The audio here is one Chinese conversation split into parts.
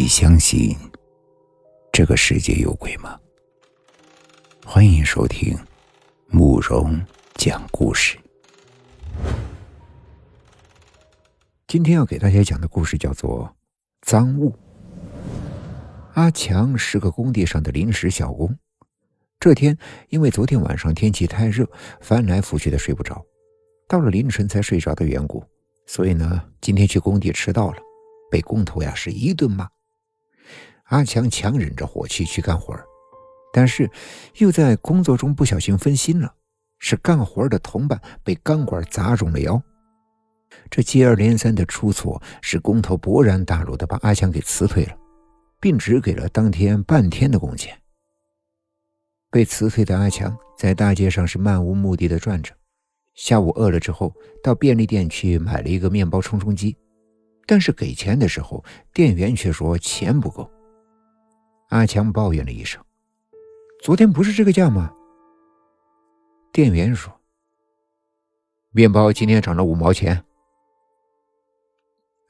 你相信这个世界有鬼吗？欢迎收听慕容讲故事。今天要给大家讲的故事叫做《赃物》。阿强是个工地上的临时小工，这天因为昨天晚上天气太热，翻来覆去的睡不着，到了凌晨才睡着的缘故，所以呢，今天去工地迟到了，被工头呀是一顿骂。阿强强忍着火气去干活但是又在工作中不小心分心了，是干活的同伴被钢管砸中了腰。这接二连三的出错，使工头勃然大怒的把阿强给辞退了，并只给了当天半天的工钱。被辞退的阿强在大街上是漫无目的的转着，下午饿了之后，到便利店去买了一个面包充充饥，但是给钱的时候，店员却说钱不够。阿强抱怨了一声：“昨天不是这个价吗？”店员说：“面包今天涨了五毛钱。”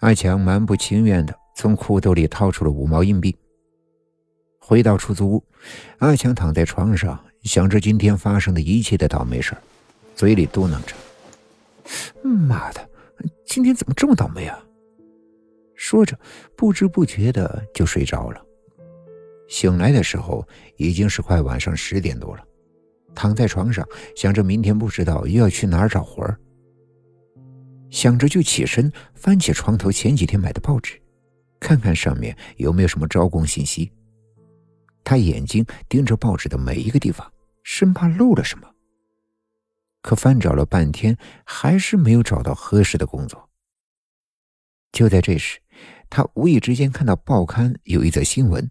阿强蛮不情愿的从裤兜里掏出了五毛硬币。回到出租屋，阿强躺在床上，想着今天发生的一切的倒霉事嘴里嘟囔着：“妈的，今天怎么这么倒霉啊？”说着，不知不觉的就睡着了。醒来的时候已经是快晚上十点多了，躺在床上想着明天不知道又要去哪儿找活儿，想着就起身翻起床头前几天买的报纸，看看上面有没有什么招工信息。他眼睛盯着报纸的每一个地方，生怕漏了什么。可翻找了半天，还是没有找到合适的工作。就在这时，他无意之间看到报刊有一则新闻。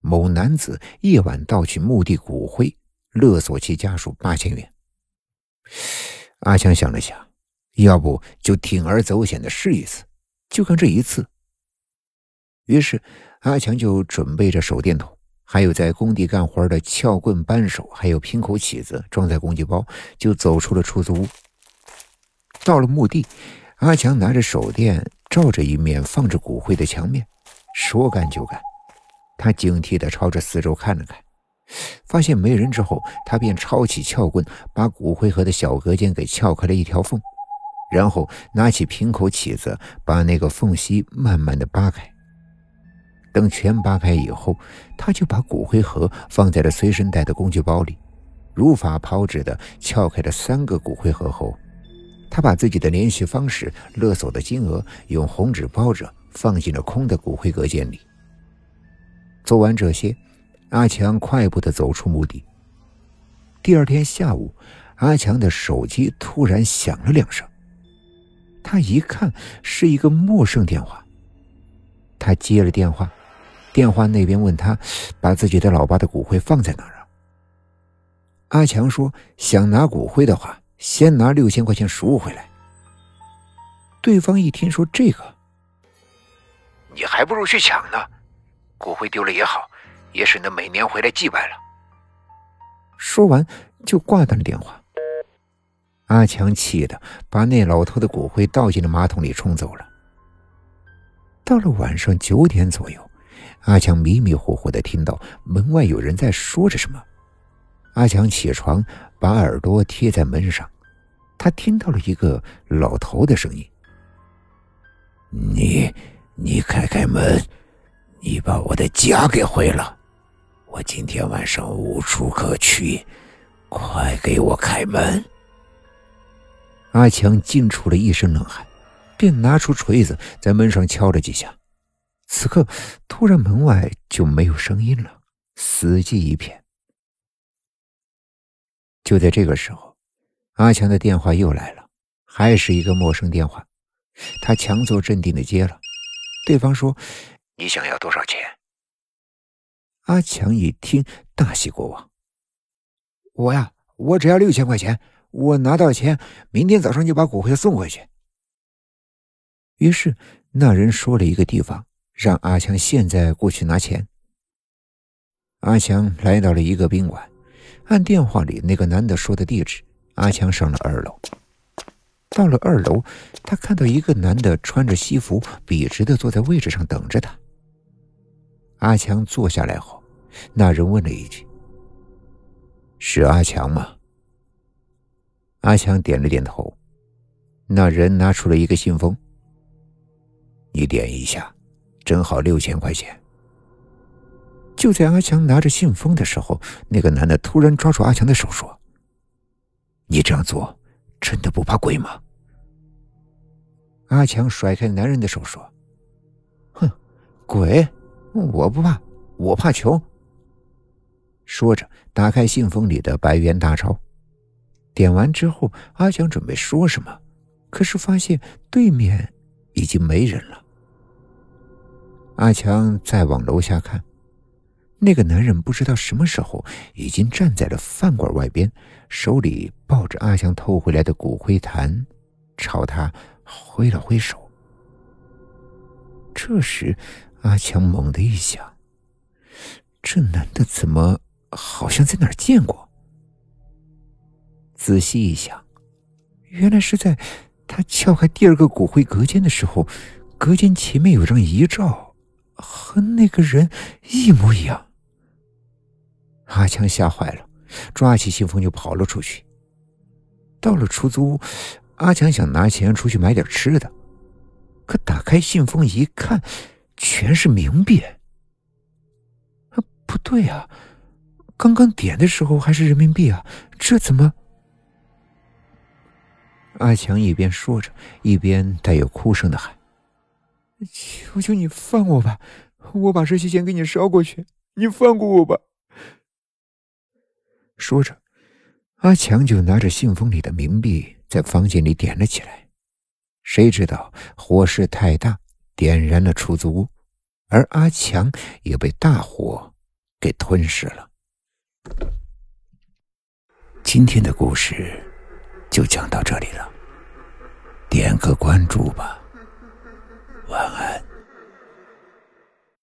某男子夜晚盗取墓地骨灰，勒索其家属八千元。阿强想了想，要不就铤而走险的试一次，就看这一次。于是，阿强就准备着手电筒，还有在工地干活的撬棍扳手，还有平口起子，装在工具包，就走出了出租屋。到了墓地，阿强拿着手电照着一面放着骨灰的墙面，说干就干。他警惕地朝着四周看了看，发现没人之后，他便抄起撬棍，把骨灰盒的小隔间给撬开了一条缝，然后拿起瓶口起子，把那个缝隙慢慢地扒开。等全扒开以后，他就把骨灰盒放在了随身带的工具包里，如法炮制地撬开了三个骨灰盒后，他把自己的联系方式、勒索的金额用红纸包着，放进了空的骨灰隔间里。做完这些，阿强快步的走出墓地。第二天下午，阿强的手机突然响了两声。他一看是一个陌生电话，他接了电话，电话那边问他把自己的老爸的骨灰放在哪儿。阿强说：“想拿骨灰的话，先拿六千块钱赎回来。”对方一听说这个，你还不如去抢呢。骨灰丢了也好，也省得每年回来祭拜了。说完就挂断了电话。阿强气的把那老头的骨灰倒进了马桶里冲走了。到了晚上九点左右，阿强迷迷糊糊的听到门外有人在说着什么。阿强起床，把耳朵贴在门上，他听到了一个老头的声音：“你，你开开门。”你把我的家给毁了，我今天晚上无处可去，快给我开门！阿强惊出了一身冷汗，便拿出锤子在门上敲了几下。此刻，突然门外就没有声音了，死寂一片。就在这个时候，阿强的电话又来了，还是一个陌生电话。他强作镇定的接了，对方说。你想要多少钱？阿强一听，大喜过望。我呀，我只要六千块钱。我拿到钱，明天早上就把骨灰送回去。于是那人说了一个地方，让阿强现在过去拿钱。阿强来到了一个宾馆，按电话里那个男的说的地址，阿强上了二楼。到了二楼，他看到一个男的穿着西服，笔直的坐在位置上等着他。阿强坐下来后，那人问了一句：“是阿强吗？”阿强点了点头。那人拿出了一个信封，你点一下，正好六千块钱。就在阿强拿着信封的时候，那个男的突然抓住阿强的手说：“你这样做真的不怕鬼吗？”阿强甩开男人的手说：“哼，鬼，我不怕，我怕穷。”说着，打开信封里的百元大钞，点完之后，阿强准备说什么，可是发现对面已经没人了。阿强再往楼下看。那个男人不知道什么时候已经站在了饭馆外边，手里抱着阿强偷回来的骨灰坛，朝他挥了挥手。这时，阿强猛地一想：这男的怎么好像在哪儿见过？仔细一想，原来是在他撬开第二个骨灰隔间的时候，隔间前面有张遗照，和那个人一模一样。阿强吓坏了，抓起信封就跑了出去。到了出租屋，阿强想拿钱出去买点吃的，可打开信封一看，全是冥币。啊，不对啊，刚刚点的时候还是人民币啊，这怎么？阿强一边说着，一边带有哭声的喊：“求求你放我吧，我把这些钱给你捎过去，你放过我吧。”说着，阿强就拿着信封里的冥币在房间里点了起来。谁知道火势太大，点燃了出租屋而阿强也被大火给吞噬了。今天的故事就讲到这里了点个关注吧晚安。